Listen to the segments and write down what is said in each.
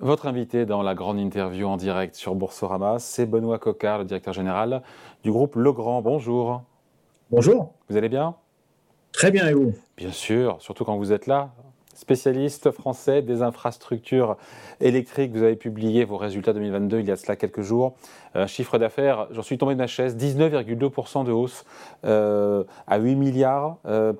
Votre invité dans la grande interview en direct sur Boursorama, c'est Benoît Coquard, le directeur général du groupe Legrand. Bonjour. Bonjour. Vous allez bien? Très bien, et vous? Bien sûr, surtout quand vous êtes là. Spécialiste français des infrastructures électriques, vous avez publié vos résultats 2022 il y a cela quelques jours. Euh, chiffre d'affaires, j'en suis tombé de ma chaise, 19,2% de hausse euh, à 8 milliards. Euh,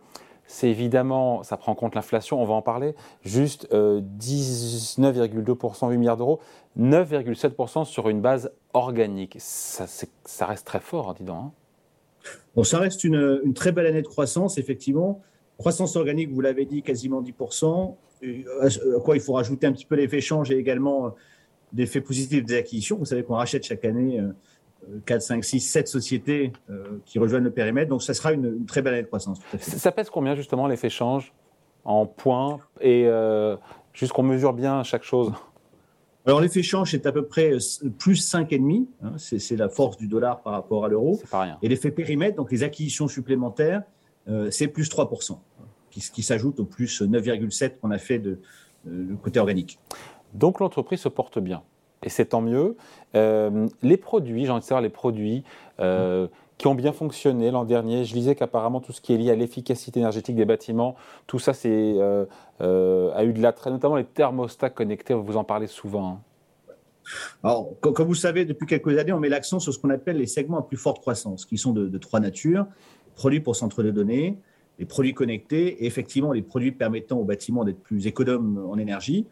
c'est évidemment, ça prend en compte l'inflation, on va en parler, juste 19,2%, 8 milliards d'euros, 9,7% sur une base organique. Ça, reste très fort, hein, dis donc. Hein. Bon, ça reste une, très belle année de croissance, effectivement. Croissance organique, vous l'avez dit, quasiment 10%. À quoi il faut rajouter un petit peu l'effet change et également l'effet positif des acquisitions. Vous savez qu'on rachète chaque année 4, 5, 6, 7 sociétés euh, qui rejoignent le périmètre. Donc, ça sera une, très belle année de croissance. Ça pèse combien, justement, l'effet change en points et euh, juste qu'on mesure bien chaque chose? Alors l'effet change est à peu près euh, plus 5,5, hein, c'est la force du dollar par rapport à l'euro. Et l'effet périmètre, donc les acquisitions supplémentaires, c'est plus 3%, qui, qui s'ajoute au plus 9,7 qu'on a fait de, de côté organique. Donc l'entreprise se porte bien et c'est tant mieux. Euh, les produits, j'ai envie de savoir les produits euh, qui ont bien fonctionné l'an dernier. Je lisais qu'apparemment tout ce qui est lié à l'efficacité énergétique des bâtiments, tout ça c'est, euh, a eu de l'attrait, notamment les thermostats connectés, vous en parlez souvent. Hein. Alors, comme vous savez, depuis quelques années, on met l'accent sur ce qu'on appelle les segments à plus forte croissance, qui sont de, de trois natures. Produits pour centre de données, les produits connectés et effectivement les produits permettant aux bâtiments d'être plus économes en énergie.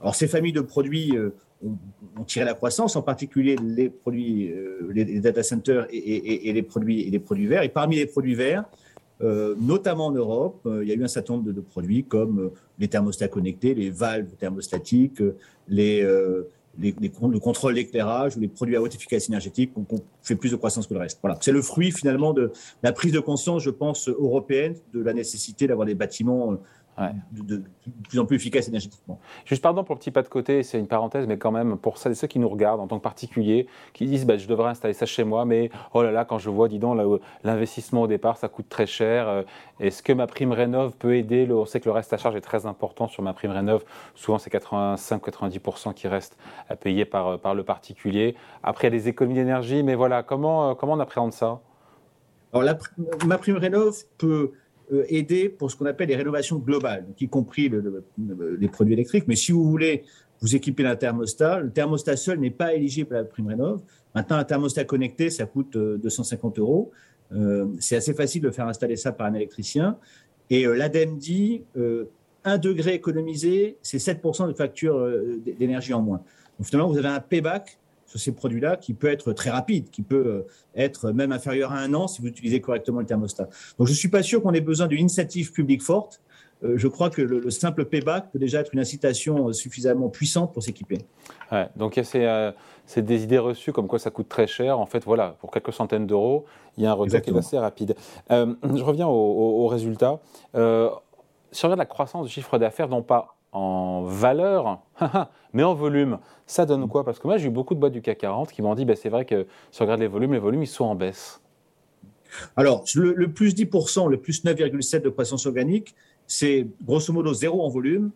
Alors, ces familles de produits ont, tiré la croissance, en particulier les produits, euh, les, data centers et, les produits, et les produits verts. Et parmi les produits verts, euh, notamment en Europe, euh, il y a eu un certain nombre de, produits comme les thermostats connectés, les valves thermostatiques, les, le contrôle d'éclairage ou les produits à haute efficacité énergétique ont, fait plus de croissance que le reste. Voilà. C'est le fruit finalement de la prise de conscience, je pense, européenne de la nécessité d'avoir des bâtiments de, plus en plus efficace énergétiquement. Juste pardon pour le petit pas de côté, c'est une parenthèse, mais quand même pour celles et ceux qui nous regardent en tant que particuliers, qui disent bah, je devrais installer ça chez moi, mais oh là là, quand je vois, dis donc, l'investissement au départ, ça coûte très cher. Euh, est-ce que ma prime rénov peut aider On sait que le reste à charge est très important sur ma prime rénov. Souvent, c'est 85-90% qui reste à payer par, euh, par le particulier. Après, il y a des économies d'énergie, mais voilà, comment, euh, comment on appréhende ça? Alors, la, ma prime rénov peut euh, aider pour ce qu'on appelle les rénovations globales, y compris les produits électriques. Mais si vous voulez vous équiper d'un thermostat, le thermostat seul n'est pas éligible à la prime rénov. Maintenant, un thermostat connecté, ça coûte 250 euh, euros. Euh, c'est assez facile de faire installer ça par un électricien. Et l'ADEME dit, 1 degré économisé, c'est 7% de facture d'énergie en moins. Donc finalement, vous avez un payback sur ces produits-là qui peut être très rapide, qui peut euh, être même inférieur à un an si vous utilisez correctement le thermostat. Donc je ne suis pas sûr qu'on ait besoin d'une initiative publique forte. Euh, je crois que le, simple payback peut déjà être une incitation euh, suffisamment puissante pour s'équiper. Ouais, donc c'est des idées reçues comme quoi ça coûte très cher. En fait, voilà, pour quelques centaines d'euros, il y a un retour qui est assez rapide. je reviens aux au, résultats. si on regarde la croissance du chiffre d'affaires, non pas en valeur, mais en volume. Ça donne quoi? Parce que moi, j'ai eu beaucoup de boîtes du CAC 40 qui m'ont dit bah, c'est vrai que si on regarde les volumes, les volumes, ils sont en baisse. Alors, le, plus 10%, le plus 9,7% de croissance organique, c'est grosso modo zéro en volume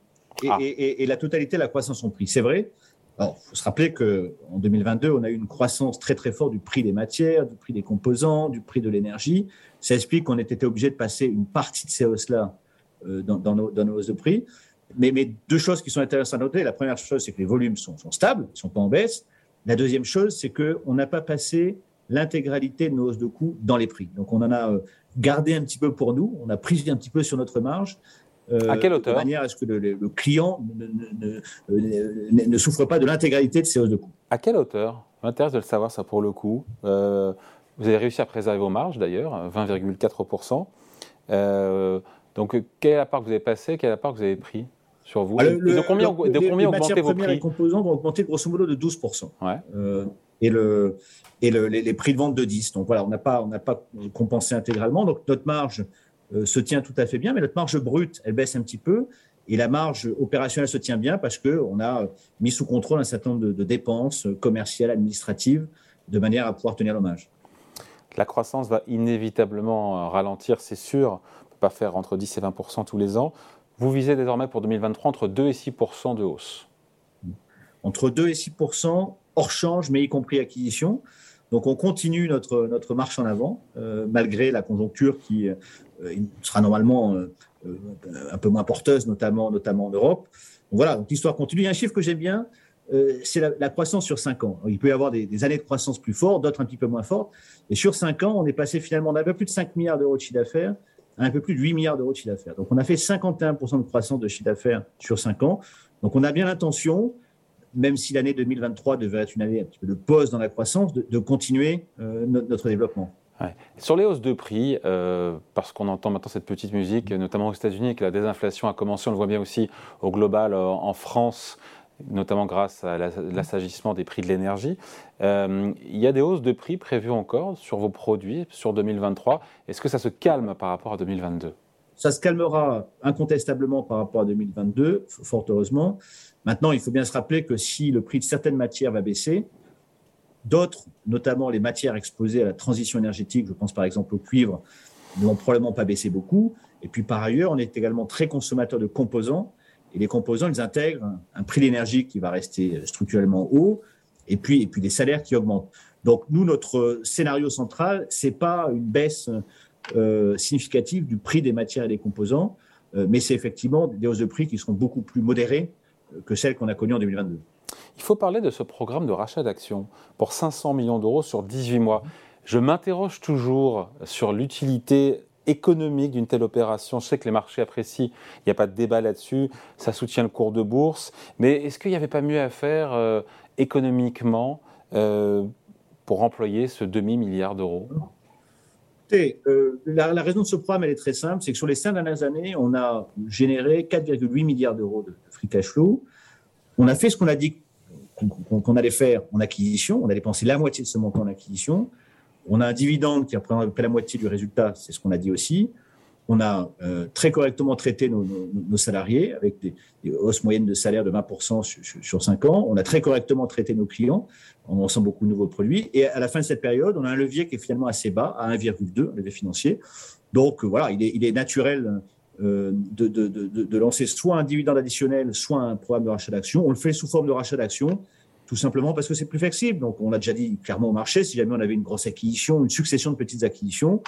ah. et, la totalité de la croissance en prix. C'est vrai. Alors, il faut se rappeler qu'en 2022, on a eu une croissance très très forte du prix des matières, du prix des composants, du prix de l'énergie. Ça explique qu'on ait été obligé de passer une partie de ces hausses-là euh, dans, nos, dans, nos, hausses de prix. Mais, deux choses qui sont intéressantes à noter. La première chose, c'est que les volumes sont, stables, ils ne sont pas en baisse. La deuxième chose, c'est qu'on n'a pas passé l'intégralité de nos hausses de coûts dans les prix. Donc, on en a euh, gardé un petit peu pour nous, on a pris un petit peu sur notre marge. Euh, à quelle hauteur De manière à ce que le, client ne, ne, souffre pas de l'intégralité de ces hausses de coûts. À quelle hauteur? M'intéresse de le savoir, ça, pour le coup. Euh, vous avez réussi à préserver vos marges, d'ailleurs, 20,4%. donc, quelle est la part que vous avez passée Quelle est la part que vous avez pris? Sur vous ah, De combien, de combien les matières premières et composants vont augmenter grosso modo de 12%. Euh, et le, et le, les, prix de vente de 10. Donc voilà, on n'a pas, on pas compensé intégralement. Donc notre marge euh, se tient tout à fait bien, mais notre marge brute, elle baisse un petit peu. Et la marge opérationnelle se tient bien parce qu'on a mis sous contrôle un certain nombre de, dépenses commerciales, administratives, de manière à pouvoir tenir l'hommage. La croissance va inévitablement ralentir, c'est sûr. On ne peut pas faire entre 10 et 20 tous les ans. Vous visez désormais pour 2023 entre 2 et 6% de hausse. entre 2 et 6 hors change, mais y compris acquisition. Donc on continue notre, notre marche en avant, euh, malgré la conjoncture qui sera normalement un peu moins porteuse, notamment, notamment en Europe. Donc voilà, l'histoire continue. Il y a un chiffre que j'aime bien, c'est la, croissance sur 5 ans. Il peut y avoir des, des années de croissance plus fortes, d'autres un petit peu moins fortes. Et sur 5 ans, on est passé finalement d'un peu plus de 5 milliards d'euros de chiffre d'affaires un peu plus de 8 milliards d'euros de chiffre d'affaires. Donc on a fait 51% de croissance de chiffre d'affaires sur 5 ans. Donc on a bien l'intention, même si l'année 2023 devait être une année un petit peu de pause dans la croissance, de, continuer euh, notre, développement. Sur les hausses de prix, euh, parce qu'on entend maintenant cette petite musique, notamment aux États-Unis, que la désinflation a commencé, on le voit bien aussi au global euh, en France, notamment grâce à l'assagissement des prix de l'énergie. Euh, il y a des hausses de prix prévues encore sur vos produits sur 2023. Est-ce que ça se calme par rapport à 2022 Ça se calmera incontestablement par rapport à 2022, fort heureusement. Maintenant, il faut bien se rappeler que si le prix de certaines matières va baisser, d'autres, notamment les matières exposées à la transition énergétique, je pense par exemple au cuivre, ne vont probablement pas baisser beaucoup. Et puis par ailleurs, on est également très consommateur de composants et les composants, ils intègrent un prix d'énergie qui va rester structurellement haut, et puis, et puis des salaires qui augmentent. Donc nous, notre scénario central, c'est pas une baisse euh, significative du prix des matières et des composants, euh, mais c'est effectivement des hausses de prix qui seront beaucoup plus modérées euh, que celles qu'on a connues en 2022. Il faut parler de ce programme de rachat d'actions pour 500 millions d'euros sur 18 mois. Je m'interroge toujours sur l'utilité économique d'une telle opération. Je sais que les marchés apprécient, il n'y a pas de débat là-dessus, ça soutient le cours de bourse, mais est-ce qu'il n'y avait pas mieux à faire euh, économiquement euh, pour employer ce demi-milliard d'euros? Euh, la, raison de ce programme, elle est très simple, c'est que sur les cinq dernières années, on a généré 4,8 milliards d'euros de free cash flow. On a fait ce qu'on a dit qu'on allait faire en acquisition, on a dépensé la moitié de ce montant en acquisition. On a un dividende qui représente à peu près la moitié du résultat, c'est ce qu'on a dit aussi. On a euh, très correctement traité nos, salariés avec des, hausses moyennes de salaire de 20% sur, sur, 5 ans. On a très correctement traité nos clients en lançant beaucoup de nouveaux produits. Et à la fin de cette période, on a un levier qui est finalement assez bas, à 1,2, un levier financier. Donc voilà, il est, il est naturel euh, de, de, de, de, lancer soit un dividende additionnel, soit un programme de rachat d'actions. On le fait sous forme de rachat d'actions tout simplement parce que c'est plus flexible. Donc, on l'a déjà dit clairement au marché, si jamais on avait une grosse acquisition, une succession de petites acquisitions,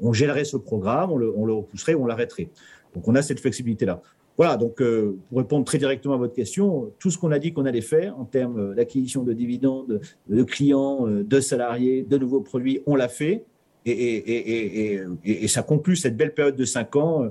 on gèlerait ce programme, on le, repousserait ou on l'arrêterait. Donc, on a cette flexibilité-là. Voilà, donc euh, pour répondre très directement à votre question, tout ce qu'on a dit qu'on allait faire en termes d'acquisition de dividendes, de clients, euh, de salariés, de nouveaux produits, on l'a fait. Et, et, et, et, ça conclut cette belle période de cinq ans euh,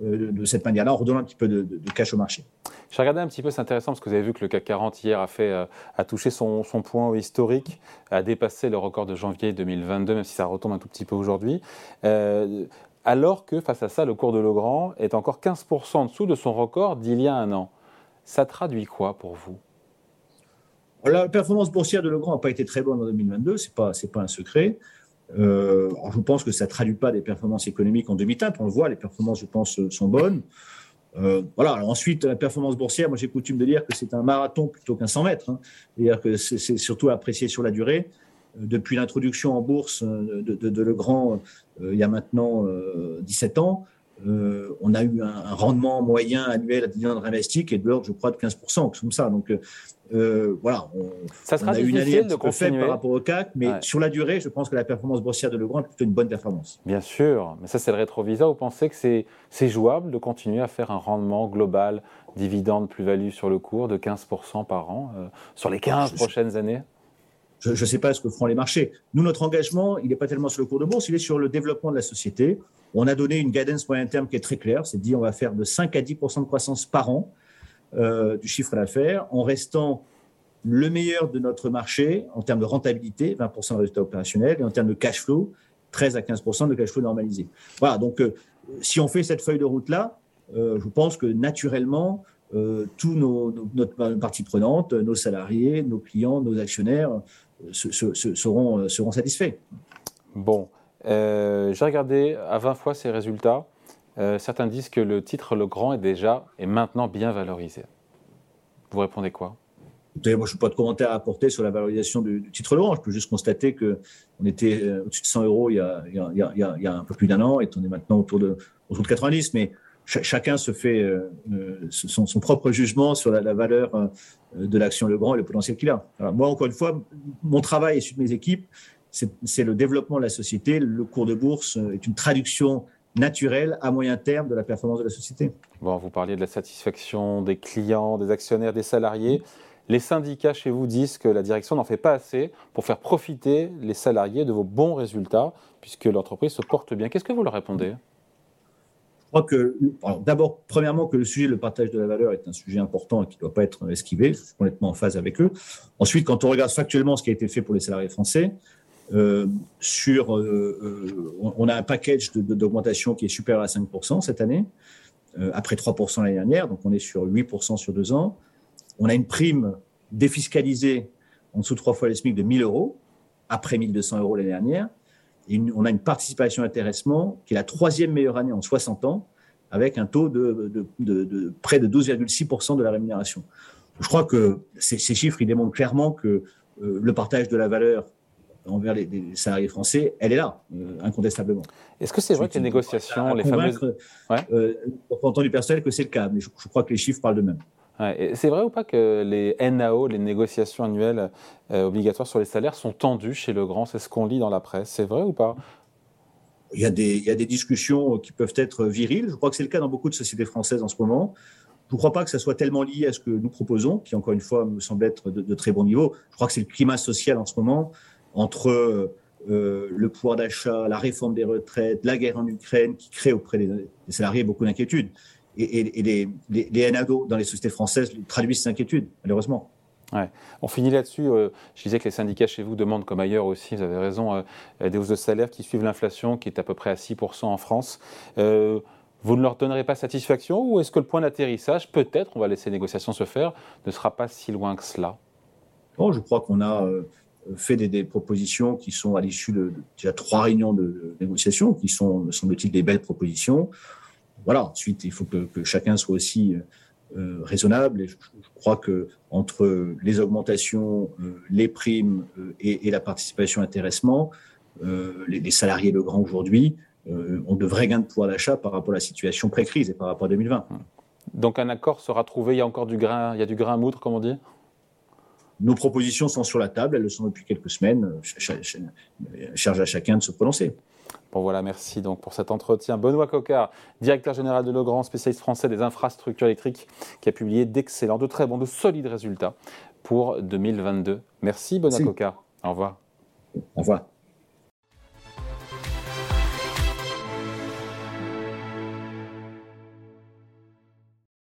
de cette manière-là, en redonnant un petit peu de, de, cash au marché. J'ai regardé un petit peu, c'est intéressant parce que vous avez vu que le CAC 40 hier a, fait, euh, a touché son, son point historique, a dépassé le record de janvier 2022, même si ça retombe un tout petit peu aujourd'hui. Euh, alors que face à ça, le cours de Legrand est encore 15% en dessous de son record d'il y a un an. Ça traduit quoi pour vous? La performance boursière de Legrand n'a pas été très bonne en 2022, ce n'est pas, pas un secret. Euh, je pense que ça ne traduit pas des performances économiques en demi-teinte. On le voit, les performances, je pense, sont bonnes. Euh, voilà. Ensuite, la performance boursière, moi j'ai coutume de dire que c'est un marathon plutôt qu'un 100 mètres. Hein. C'est-à-dire que c'est surtout apprécié sur la durée. Euh, depuis l'introduction en bourse de, de, de Legrand, il y a maintenant 17 ans, euh, on a eu un, rendement moyen annuel à dividende réinvesti qui est de l'ordre, je crois, de 15%, comme ça. Donc, euh, voilà, on, ça sera a une année un peu faible par rapport au CAC, mais sur la durée, je pense que la performance boursière de Legrand est plutôt une bonne performance. Bien sûr, mais ça, c'est le rétroviseur. Vous pensez que c'est jouable de continuer à faire un rendement global, dividende, plus-value sur le cours de 15% par an euh, sur les 15 prochaines années? Je ne sais pas ce que feront les marchés. Nous, notre engagement, il n'est pas tellement sur le cours de bourse, il est sur le développement de la société. On a donné une guidance moyen terme qui est très claire, c'est dit on va faire de 5 à 10% de croissance par an euh, du chiffre d'affaires en restant le meilleur de notre marché en termes de rentabilité, 20% de résultat opérationnel, et en termes de cash flow, 13 à 15% de cash flow normalisé. Voilà, donc euh, si on fait cette feuille de route-là, euh, je pense que naturellement, tous nos, notre partie prenante, nos salariés, nos clients, nos actionnaires seront, seront satisfaits. Bon, euh, j'ai regardé à 20 fois ces résultats. Euh, certains disent que le titre Le Grand est déjà et maintenant bien valorisé. Vous répondez quoi? Moi, je n'ai pas de commentaire à apporter sur la valorisation du, titre Le Grand. Je peux juste constater qu'on était euh, au-dessus de 100 euros il y, a, il, y a, il y a, un peu plus d'un an et on est maintenant autour de, autour de 90. Mais chacun se fait son, propre jugement sur la, valeur de l'action Legrand et le potentiel qu'il a. moi, encore une fois, mon travail et celui de mes équipes, c'est le développement de la société. Le cours de bourse est une traduction naturelle à moyen terme de la performance de la société. Vous parliez de la satisfaction des clients, des actionnaires, des salariés. Les syndicats chez vous disent que la direction n'en fait pas assez pour faire profiter les salariés de vos bons résultats, puisque l'entreprise se porte bien. Qu'est-ce que vous leur répondez? Je crois que, d'abord, premièrement, que le sujet, le partage de la valeur est un sujet important et qui ne doit pas être esquivé. Je suis complètement en phase avec eux. Ensuite, quand on regarde factuellement ce qui a été fait pour les salariés français, euh, euh, euh, on a un package d'augmentation qui est supérieur à 5% cette année, après 3% l'année dernière, donc on est sur 8% sur deux ans. On a une prime défiscalisée en dessous de trois fois les SMIC de 1000 euros, après 1200 euros l'année dernière. On a une participation intéressement qui est la troisième meilleure année en 60 ans, avec un taux de, de, près de 12,6% de la rémunération. Je crois que ces, ces, chiffres, ils démontrent clairement que le partage de la valeur envers les, salariés français, elle est là, euh, incontestablement. Est-ce que c'est vrai que les négociations, les fameuses... Ouais. Euh, du personnel que c'est le cas, mais je, crois que les chiffres parlent d'eux-mêmes. C'est vrai ou pas que les NAO, les négociations annuelles euh, obligatoires sur les salaires, sont tendues chez Legrand? C'est ce qu'on lit dans la presse. C'est vrai ou pas? Il y, a des, des, discussions qui peuvent être viriles. Je crois que c'est le cas dans beaucoup de sociétés françaises en ce moment. Je ne crois pas que ça soit tellement lié à ce que nous proposons, qui encore une fois me semble être de, très bon niveau. Je crois que c'est le climat social en ce moment entre euh, le pouvoir d'achat, la réforme des retraites, la guerre en Ukraine, qui crée auprès des, salariés beaucoup d'inquiétudes. Et, les, les, NADO dans les sociétés françaises traduisent ces inquiétudes, malheureusement. Ouais. On finit là-dessus. Euh, je disais que les syndicats chez vous demandent, comme ailleurs aussi, vous avez raison, euh, des hausses de salaire qui suivent l'inflation, qui est à peu près à 6% en France. vous ne leur donnerez pas satisfaction ou est-ce que le point d'atterrissage, peut-être, on va laisser les négociations se faire, ne sera pas si loin que cela? Bon, Je crois qu'on a fait des, propositions qui sont à l'issue de, déjà trois réunions de, négociation, qui sont, me semble-t-il, des belles propositions. Voilà. Ensuite, il faut que, chacun soit aussi euh, raisonnable. Et je, crois que entre les augmentations, euh, les primes euh, et, la participation intéressement, les, les, salariés le grand aujourd'hui ont de vrais gains de pouvoir d'achat par rapport à la situation pré-crise et par rapport à 2020. Donc un accord sera trouvé. Il y a encore du grain, il y a du grain à moudre, comme on dit? Nos propositions sont sur la table, elles le sont depuis quelques semaines. Charge à chacun de se prononcer. Bon voilà, merci donc pour cet entretien. Benoît Cocard, directeur général de Legrand, spécialiste français des infrastructures électriques, qui a publié d'excellents, de très bons, de solides résultats pour 2022. Merci Benoît Cocard. Au revoir. Au revoir.